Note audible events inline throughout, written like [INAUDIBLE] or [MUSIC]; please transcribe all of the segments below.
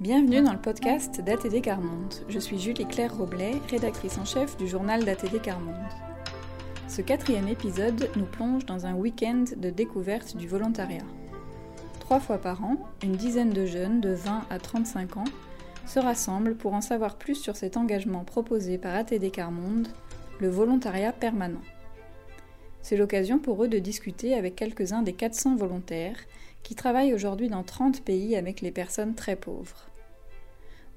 Bienvenue dans le podcast d'ATD Carmonde. Je suis Julie Claire Roblet, rédactrice en chef du journal d'ATD Carmonde. Ce quatrième épisode nous plonge dans un week-end de découverte du volontariat. Trois fois par an, une dizaine de jeunes de 20 à 35 ans se rassemblent pour en savoir plus sur cet engagement proposé par ATD Carmonde, le volontariat permanent. C'est l'occasion pour eux de discuter avec quelques-uns des 400 volontaires qui travaillent aujourd'hui dans 30 pays avec les personnes très pauvres.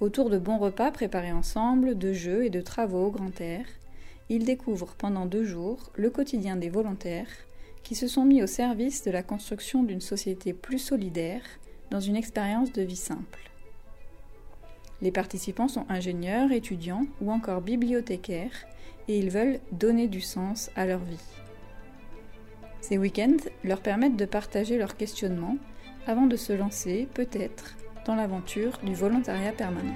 Autour de bons repas préparés ensemble, de jeux et de travaux au grand air, ils découvrent pendant deux jours le quotidien des volontaires qui se sont mis au service de la construction d'une société plus solidaire dans une expérience de vie simple. Les participants sont ingénieurs, étudiants ou encore bibliothécaires et ils veulent donner du sens à leur vie. Ces week-ends leur permettent de partager leurs questionnements avant de se lancer, peut-être, dans l'aventure du volontariat permanent.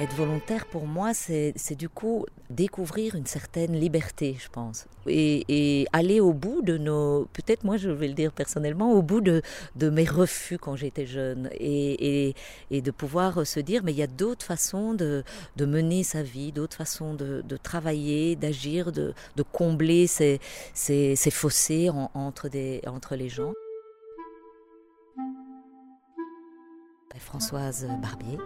Être volontaire pour moi, c'est du coup découvrir une certaine liberté, je pense. Et, aller au bout de nos, peut-être moi je vais le dire personnellement, au bout de, mes refus quand j'étais jeune. Et, de pouvoir se dire, mais il y a d'autres façons de, mener sa vie, d'autres façons de, travailler, d'agir, de, combler ces, fossés entre les gens. Françoise Barbier.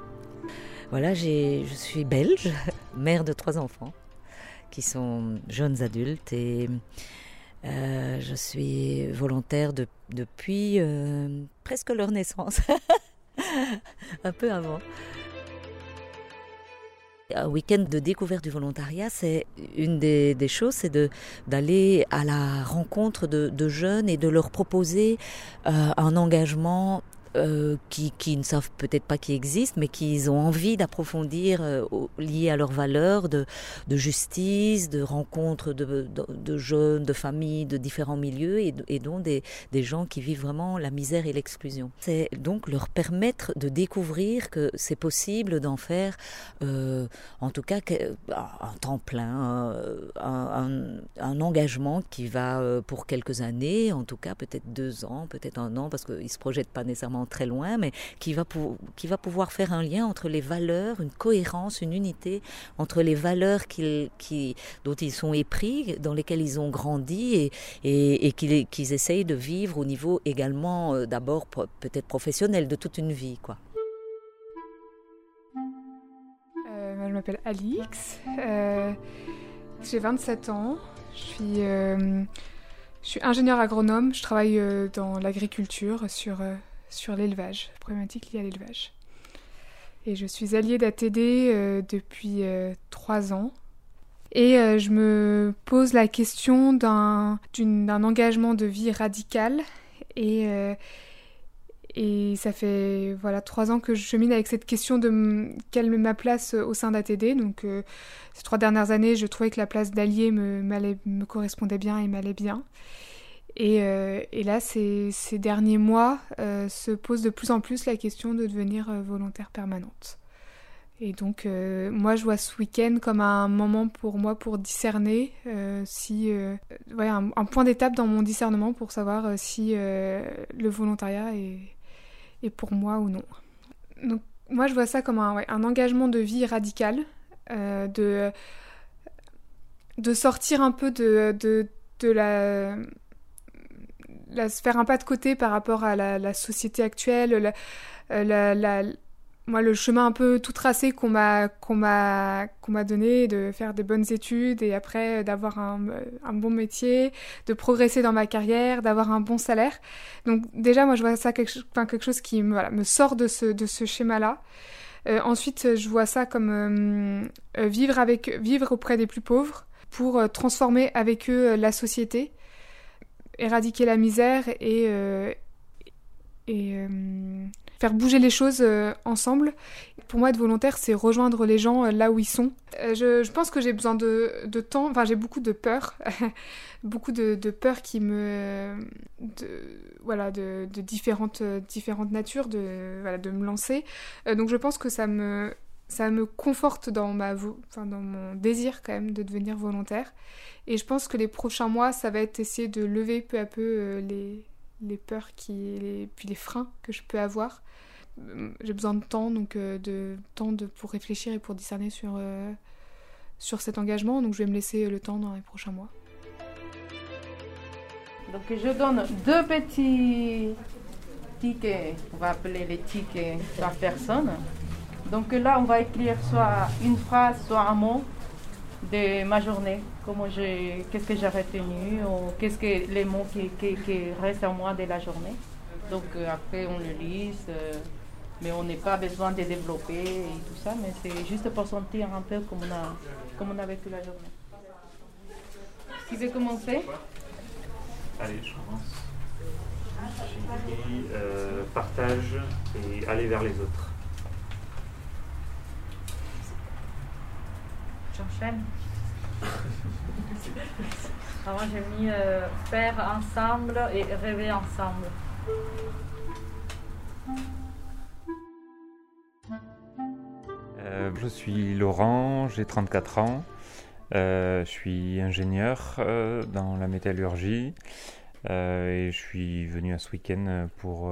Voilà, je suis belge, [LAUGHS] mère de trois enfants qui sont jeunes adultes et euh, je suis volontaire depuis euh, presque leur naissance, [LAUGHS] un peu avant. Un week-end de découverte du volontariat, c'est une des, choses, c'est d'aller à la rencontre de, jeunes et de leur proposer euh, un engagement euh, qui, qui, ne savent peut-être pas qu'ils existent, mais qui ont envie d'approfondir euh, lié à leurs valeurs de, justice, de rencontres de, jeunes, de familles, de différents milieux, et, et dont des, gens qui vivent vraiment la misère et l'exclusion. C'est donc leur permettre de découvrir que c'est possible d'en faire, euh, en tout cas, un temps plein, un, un, engagement qui va pour quelques années, en tout cas peut-être deux ans, peut-être un an, parce qu'ils ne se projettent pas nécessairement très loin, mais qui va, qui va pouvoir faire un lien entre les valeurs, une cohérence, une unité entre les valeurs dont ils sont épris, dans lesquelles ils ont grandi et, qu'ils essayent de vivre au niveau également euh, d'abord peut-être professionnel de toute une vie. quoi. Euh, je m'appelle Alix, euh, j'ai 27 ans, je suis, je suis ingénieur agronome, je travaille dans l'agriculture sur sur l'élevage, problématique liée à l'élevage. Et je suis alliée d'ATD euh, depuis euh, trois ans. Et euh, je me pose la question d'un engagement de vie radical. Et, et ça fait voilà trois ans que je chemine avec cette question de quelle est ma place au sein d'ATD. Donc ces trois dernières années, je trouvais que la place d'allié me, me correspondait bien et m'allait bien. Euh, et, là, ces, derniers mois, euh, se pose de plus en plus la question de devenir euh, volontaire permanente. Et donc, moi, je vois ce week-end comme un moment pour moi pour discerner si, ouais, un, point d'étape dans mon discernement pour savoir si le volontariat est, pour moi ou non. Donc, moi, je vois ça comme un, engagement de vie radical, de, sortir un peu de la la, faire un pas de côté par rapport à la, société actuelle, la, moi le chemin un peu tout tracé qu'on m'a donné de faire des bonnes études et après d'avoir un, un, bon métier de progresser dans ma carrière d'avoir un bon salaire. Donc déjà moi je vois ça quelque, quelque chose qui me sort de ce de ce schéma là euh, ensuite je vois ça comme euh, euh, vivre avec vivre auprès des plus pauvres pour transformer avec eux la société éradiquer la misère et, euh, euh, faire bouger les choses euh, ensemble. Pour moi, être volontaire, c'est rejoindre les gens là où ils sont. Je, pense que j'ai besoin de, temps, enfin j'ai beaucoup de peur, [LAUGHS] beaucoup de, peur qui me... Voilà, de, de différentes, différentes natures, de, voilà, de me lancer. donc je pense que ça me, ça me conforte dans, ma, enfin, dans mon désir quand même de devenir volontaire. Et je pense que les prochains mois, ça va être essayer de lever peu à peu euh, les, les peurs qui, les, puis les freins que je peux avoir. j'ai besoin de temps, donc de temps pour réfléchir et pour discerner sur, sur cet engagement. Donc je vais me laisser le temps dans les prochains mois. Donc je donne deux petits tickets, on va appeler les tickets par personne. Donc là, on va écrire soit une phrase, soit un mot de ma journée, comment qu'est-ce que j'ai retenu, ou qu'est-ce que les mots qui, restent en moi de la journée. Donc euh, après, on le lise, euh, mais on n'a pas besoin de développer et tout ça, mais c'est juste pour sentir un peu comment on a, comment on a vécu la journée. Qui veut commencer? Allez, je commence. J'ai euh, partage et aller vers les autres. Alors moi j'ai mis euh, faire ensemble et rêver ensemble. Euh, je suis Laurent, j'ai 34 ans. Euh, je suis ingénieur dans la métallurgie et je suis venu à ce week-end pour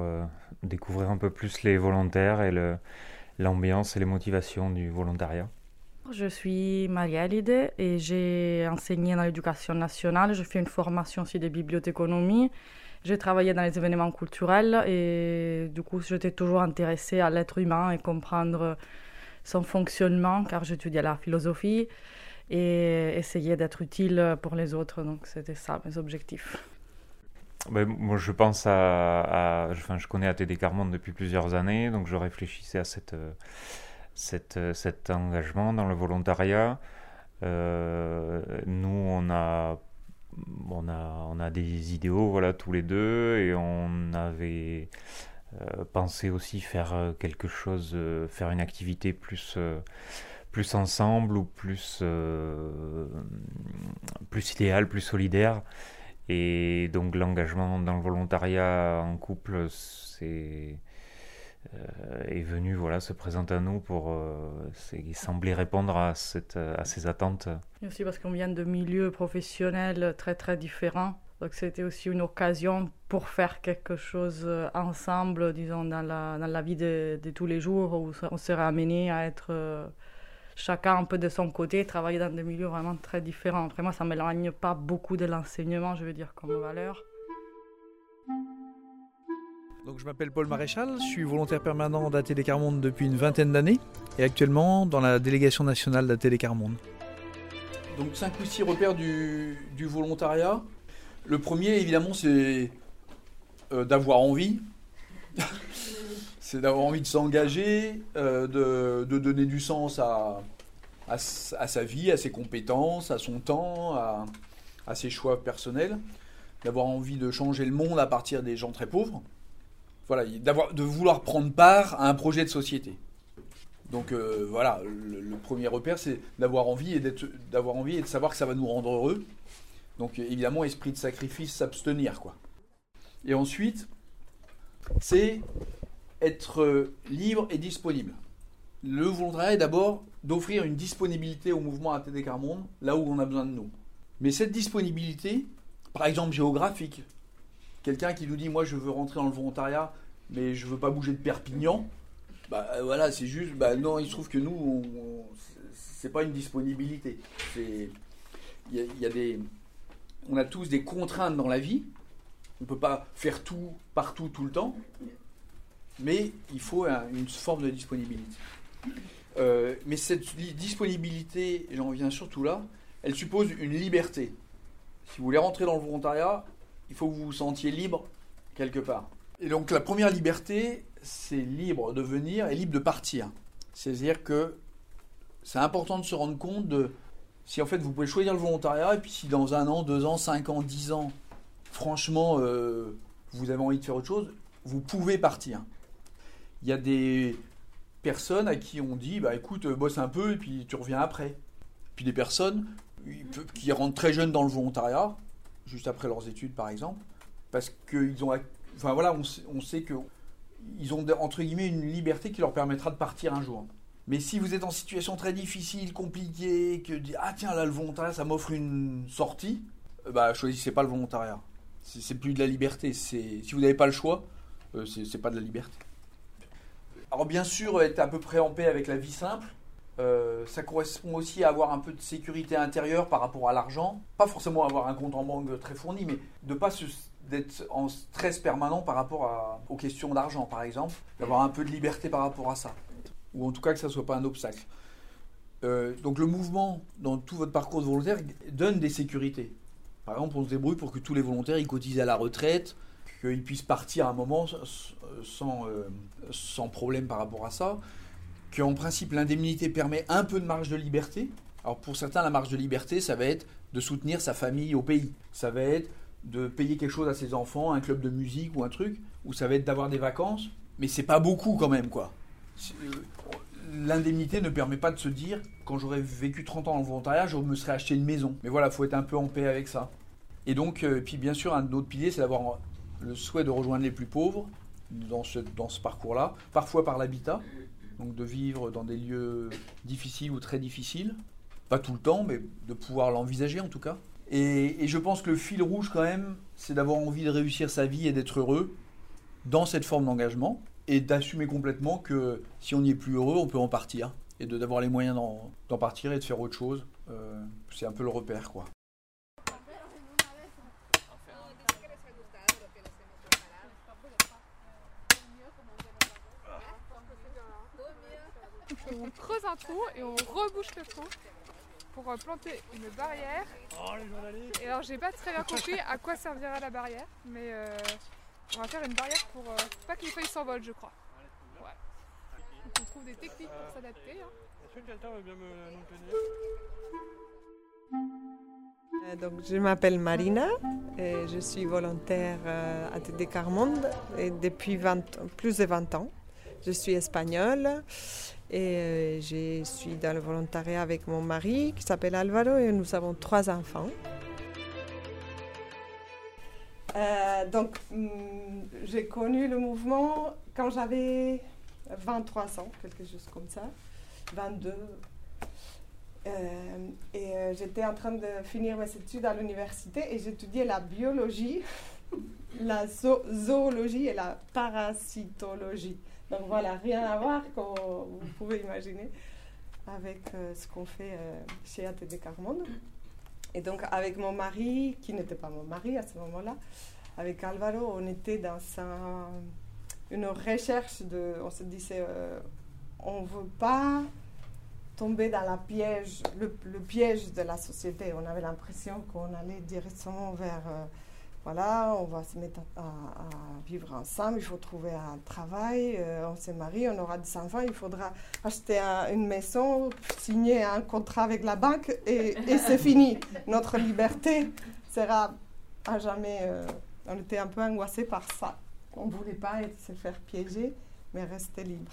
découvrir un peu plus les volontaires et l'ambiance et les motivations du volontariat. Je suis Maria et j'ai enseigné dans l'éducation nationale. Je fais une formation aussi de bibliothéconomie. J'ai travaillé dans les événements culturels et du coup, j'étais toujours intéressée à l'être humain et comprendre son fonctionnement car j'étudiais la philosophie et essayer d'être utile pour les autres. Donc, c'était ça mes objectifs. Ben, moi, je pense à, enfin, je connais ATD Carmonde depuis plusieurs années, donc je réfléchissais à cette cette, euh, cet engagement dans le volontariat. Euh, nous, on a, on, a, on a des idéaux voilà, tous les deux et on avait euh, pensé aussi faire quelque chose, faire une activité plus plus ensemble ou plus, plus idéal, plus solidaire. Et donc l'engagement dans le volontariat en couple, c'est est venu voilà, se présenter à nous pour euh, il semblait répondre à, cette, à ces attentes. Et aussi parce qu'on vient de milieux professionnels très très différents. Donc c'était aussi une occasion pour faire quelque chose euh, ensemble, disons, dans la, dans la vie de, tous les jours, où on serait amené à être chacun un peu de son côté, travailler dans des milieux vraiment très différents. Après moi, ça ne m'éloigne pas beaucoup de l'enseignement, je veux dire, comme valeur. Donc, je m'appelle Paul Maréchal, je suis volontaire permanent d'ATD Carmonde depuis une vingtaine d'années et actuellement dans la délégation nationale d'ATD Carmonde. Donc 5 ou 6 repères du, volontariat. Le premier évidemment c'est euh, d'avoir envie. [LAUGHS] c'est d'avoir envie de s'engager, euh, de, donner du sens à, sa vie, à ses compétences, à son temps, à, à ses choix personnels. D'avoir envie de changer le monde à partir des gens très pauvres voilà, de vouloir prendre part à un projet de société. Donc euh, voilà, le, premier repère, c'est d'avoir envie et d'avoir envie et de savoir que ça va nous rendre heureux. Donc évidemment, esprit de sacrifice, s'abstenir quoi. Et ensuite, c'est être libre et disponible. Le volontariat est d'abord d'offrir une disponibilité au mouvement ATD Carmonde là où on a besoin de nous. Mais cette disponibilité, par exemple géographique, Quelqu'un qui nous dit moi je veux rentrer dans le volontariat, mais je veux pas bouger de Perpignan. Bah euh, voilà, c'est juste, bah non, il se trouve que nous, c'est pas une disponibilité. C'est, il y, a des, on a tous des contraintes dans la vie. On peut pas faire tout partout tout le temps, mais il faut une forme de disponibilité. Euh, mais cette disponibilité, j'en reviens surtout là, elle suppose une liberté. Si vous voulez rentrer dans le volontariat, il faut que vous vous sentiez libre quelque part. Et donc la première liberté, c'est libre de venir et libre de partir. C'est-à-dire que c'est important de se rendre compte de si en fait vous pouvez choisir le volontariat et puis si dans un an, deux ans, cinq ans, dix ans, franchement, euh, vous avez envie de faire autre chose, vous pouvez partir. Il y a des personnes à qui on dit, bah écoute, bosse un peu et puis tu reviens après. Puis des personnes qui rentrent très jeunes dans le volontariat, juste après leurs études par exemple, parce qu'ils ont, enfin voilà, on, sait que ils ont entre guillemets une liberté qui leur permettra de partir un jour. Mais si vous êtes en situation très difficile, compliquée, que ah tiens là le volontariat ça m'offre une sortie, euh, bah choisissez pas le volontariat. C'est plus de la liberté. si vous n'avez pas le choix, euh, c'est pas de la liberté. Alors bien sûr, être à peu près en paix avec la vie simple. Euh, ça correspond aussi à avoir un peu de sécurité intérieure par rapport à l'argent. Pas forcément avoir un compte en banque très fourni, mais de pas d'être en stress permanent par rapport aux questions d'argent, par exemple. D'avoir un peu de liberté par rapport à ça. Ou en tout cas que ça ne soit pas un obstacle. Euh, donc le mouvement, dans tout votre parcours de volontaire, donne des sécurités. Par exemple, on se débrouille pour que tous les volontaires ils cotisent à la retraite, qu'ils puissent partir à un moment euh, sans problème par rapport à ça. Qu'en principe, l'indemnité permet un peu de marge de liberté. Alors pour certains, la marge de liberté, ça va être de soutenir sa famille au pays. Ça va être de payer quelque chose à ses enfants, un club de musique ou un truc, ou ça va être d'avoir des vacances. Mais c'est pas beaucoup quand même, quoi. Euh, l'indemnité ne permet pas de se dire, quand j'aurais vécu 30 ans en volontariat, je me serais acheté une maison. Mais voilà, il faut être un peu en paix avec ça. Et donc, euh, puis bien sûr, un autre pilier, c'est d'avoir le souhait de rejoindre les plus pauvres dans ce, dans ce parcours-là, parfois par l'habitat, donc de vivre dans des lieux difficiles ou très difficiles, pas tout le temps, mais de pouvoir l'envisager en tout cas. Et, je pense que le fil rouge quand même, c'est d'avoir envie de réussir sa vie et d'être heureux dans cette forme d'engagement et d'assumer complètement que si on n'y est plus heureux, on peut en partir et d'avoir les moyens d'en partir et de faire autre chose. Euh, c'est un peu le repère, quoi. On creuse un trou et on rebouche le trou pour euh, planter une barrière. Et alors j'ai pas très bien compris à quoi servira la barrière, mais euh, on va faire une barrière pour euh, pas que les feuilles s'envolent, je crois. Ouais. Donc on trouve des techniques pour s'adapter. Hein. Est-ce que quelqu'un veut bien me donc, je m'appelle Marina et je suis volontaire à TD Carmonde depuis 20, plus de 20 ans. Je suis espagnole et je suis dans le volontariat avec mon mari qui s'appelle Alvaro et nous avons trois enfants. Euh, donc, hmm, j'ai connu le mouvement quand j'avais 23 ans, quelque chose comme ça, 22. Euh, et euh, j'étais en train de finir mes études à l'université et j'étudiais la biologie, [LAUGHS] [LAUGHS] la zoologie et la parasitologie. Donc voilà, rien à voir, comme vous pouvez imaginer, avec ce qu'on fait chez ATD Carmonde. Et donc, avec mon mari, qui n'était pas mon mari à ce moment-là, avec Alvaro, on était dans une recherche de. On se disait, euh, on ne veut pas tomber dans la piège, le, piège de la société. On avait l'impression qu'on allait directement vers. Voilà, on va se mettre à, vivre ensemble, il faut trouver un travail, euh, on s'est marié, on aura des enfants, il faudra acheter une maison, signer un contrat avec la banque et, c'est [LAUGHS] fini. Notre liberté sera à jamais. Euh, on était un peu angoissé par ça. On ne voulait pas se faire piéger, mais rester libre.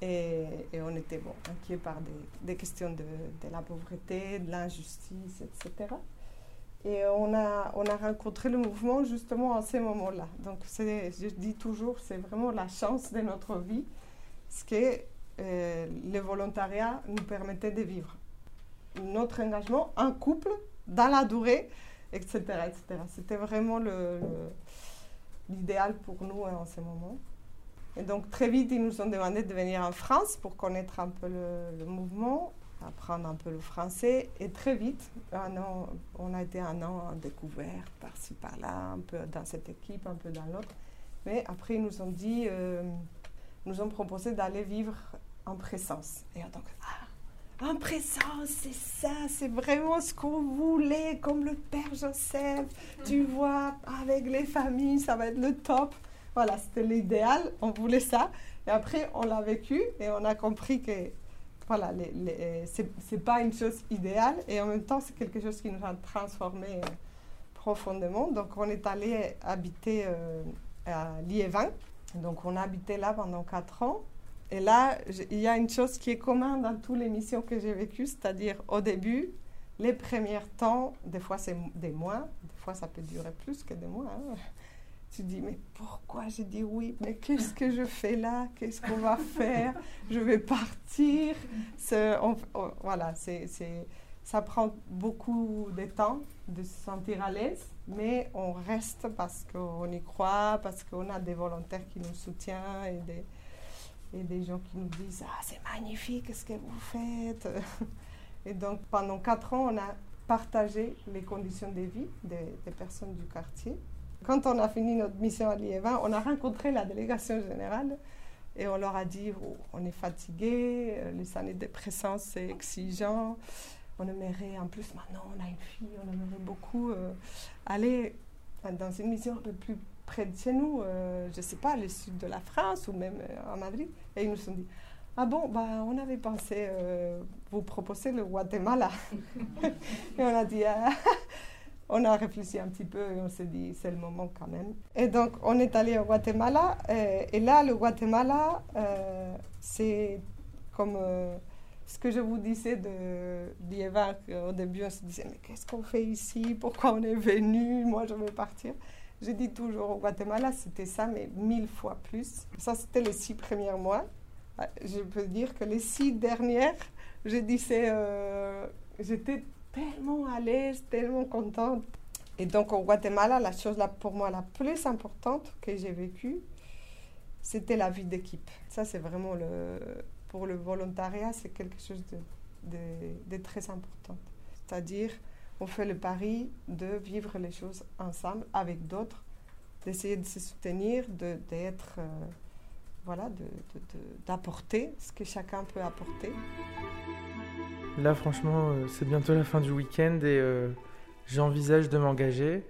Et, on était bon, inquiet par des, questions de, de, la pauvreté, de l'injustice, etc. Et on a, on a rencontré le mouvement justement à ces moments-là. Donc, je dis toujours, c'est vraiment la chance de notre vie, ce que euh, le volontariat nous permettait de vivre. Notre engagement en couple, dans la durée, etc. etc. C'était vraiment l'idéal pour nous hein, en ce moment. Et donc, très vite, ils nous ont demandé de venir en France pour connaître un peu le mouvement apprendre un peu le français. Et très vite, on a été un an en découverte, par-ci, par-là, un peu dans cette équipe, un peu dans l'autre. Mais après, ils nous ont dit, euh, nous ont proposé d'aller vivre en présence. Et donc, ah, en présence, c'est ça, c'est vraiment ce qu'on voulait, comme le Père Joseph, tu vois, avec les familles, ça va être le top. Voilà, c'était l'idéal, on voulait ça. Et après, on l'a vécu et on a compris que voilà, les, c'est pas une chose idéale et en même temps, c'est quelque chose qui nous a transformé euh, profondément. Donc, on est allé habiter euh, à Liévin. Donc, on a habité là pendant quatre ans. Et là, il y a une chose qui est commune dans toutes les missions que j'ai vécues, c'est-à-dire au début, les premiers temps, des fois c'est des mois, des fois ça peut durer plus que des mois. Hein tu dis, mais pourquoi j'ai dit oui? Mais qu'est-ce que je fais là? Qu'est-ce qu'on va faire? Je vais partir. voilà, c'est, ça prend beaucoup de temps de se sentir à l'aise, mais on reste parce qu'on y croit, parce qu'on a des volontaires qui nous soutiennent. Et, et des gens qui nous disent Ah, c'est magnifique ce que vous faites. [LAUGHS] Et donc, pendant quatre ans, on a partagé les conditions de vie des, des personnes du quartier. Quand on a fini notre mission à Liévin, on a rencontré la délégation générale et on leur a dit oh, on est fatigué, euh, les années de présence c'est exigeant, on aimerait, en plus maintenant on a une fille, on aimerait beaucoup euh, aller dans une mission un peu plus près de chez nous, euh, je ne sais pas, le sud de la France ou même à Madrid. Et ils nous ont dit ah bon, bah, on avait pensé vous proposer le Guatemala. [LAUGHS] et on a dit, ah, on a réfléchi un petit peu et on s'est dit, c'est le moment quand même. Et donc, on est allé au Guatemala. Euh, et, là, le Guatemala, euh, c'est comme euh, ce que je vous disais de au début, on se disait, mais qu'est-ce qu'on fait ici? Pourquoi on est venu? Moi, je veux partir. Je dis toujours au Guatemala, c'était ça, mais mille fois plus. Ça, c'était les six premiers mois. Je peux dire que les six dernières, je disais, j'étais tellement à l'aise, tellement contente. Et donc au Guatemala, la chose là, pour moi la plus importante que j'ai vécue, c'était la vie d'équipe. Ça, c'est vraiment le, pour le volontariat, c'est quelque chose de, très important. C'est-à-dire, on fait le pari de vivre les choses ensemble avec d'autres, d'essayer de se soutenir, d'être, euh, voilà, d'apporter ce que chacun peut apporter. Là, franchement, euh, c'est bientôt la fin du week-end et euh, j'envisage de m'engager.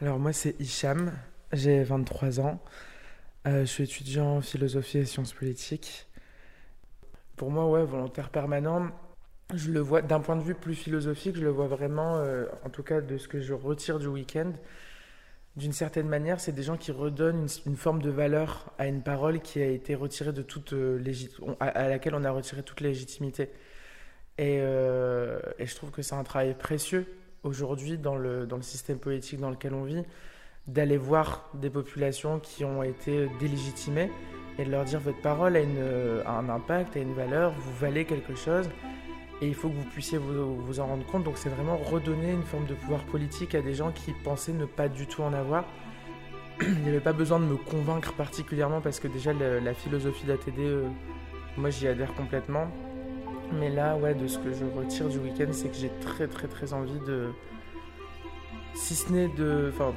Alors, moi, c'est Hicham, j'ai 23 ans. Euh, je suis étudiant en philosophie et sciences politiques. Pour moi, ouais, volontaire permanent, je le vois d'un point de vue plus philosophique, je le vois vraiment, en tout cas de ce que je retire du week-end. D'une certaine manière, c'est des gens qui redonnent une, forme de valeur à une parole qui a été retirée de toute à, à laquelle on a retiré toute légitimité. Euh, et, je trouve que c'est un travail précieux aujourd'hui dans le, dans le système politique dans lequel on vit, d'aller voir des populations qui ont été délégitimées et de leur dire votre parole a, une, un impact, a une valeur, vous valez quelque chose et il faut que vous puissiez vous, vous en rendre compte. Donc c'est vraiment redonner une forme de pouvoir politique à des gens qui pensaient ne pas du tout en avoir. [CLEARS THROAT] Il n'y avait pas besoin de me convaincre particulièrement parce que déjà la, philosophie d'ATD, euh, moi j'y adhère complètement. Mais là, ouais, de ce que je retire du week-end, c'est que j'ai très très très envie de. Si ce n'est de. Enfin,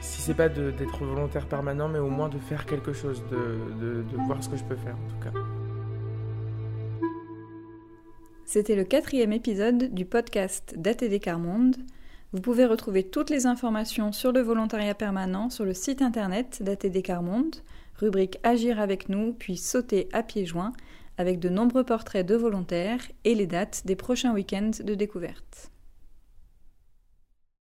si c'est pas d'être volontaire permanent, mais au moins de faire quelque chose, de, de voir ce que je peux faire en tout cas. C'était le quatrième épisode du podcast d'ATD Carmonde. Vous pouvez retrouver toutes les informations sur le volontariat permanent sur le site internet d'ATD Carmonde, rubrique Agir avec nous, puis sauter à pieds joints avec de nombreux portraits de volontaires et les dates des prochains week-ends de découverte.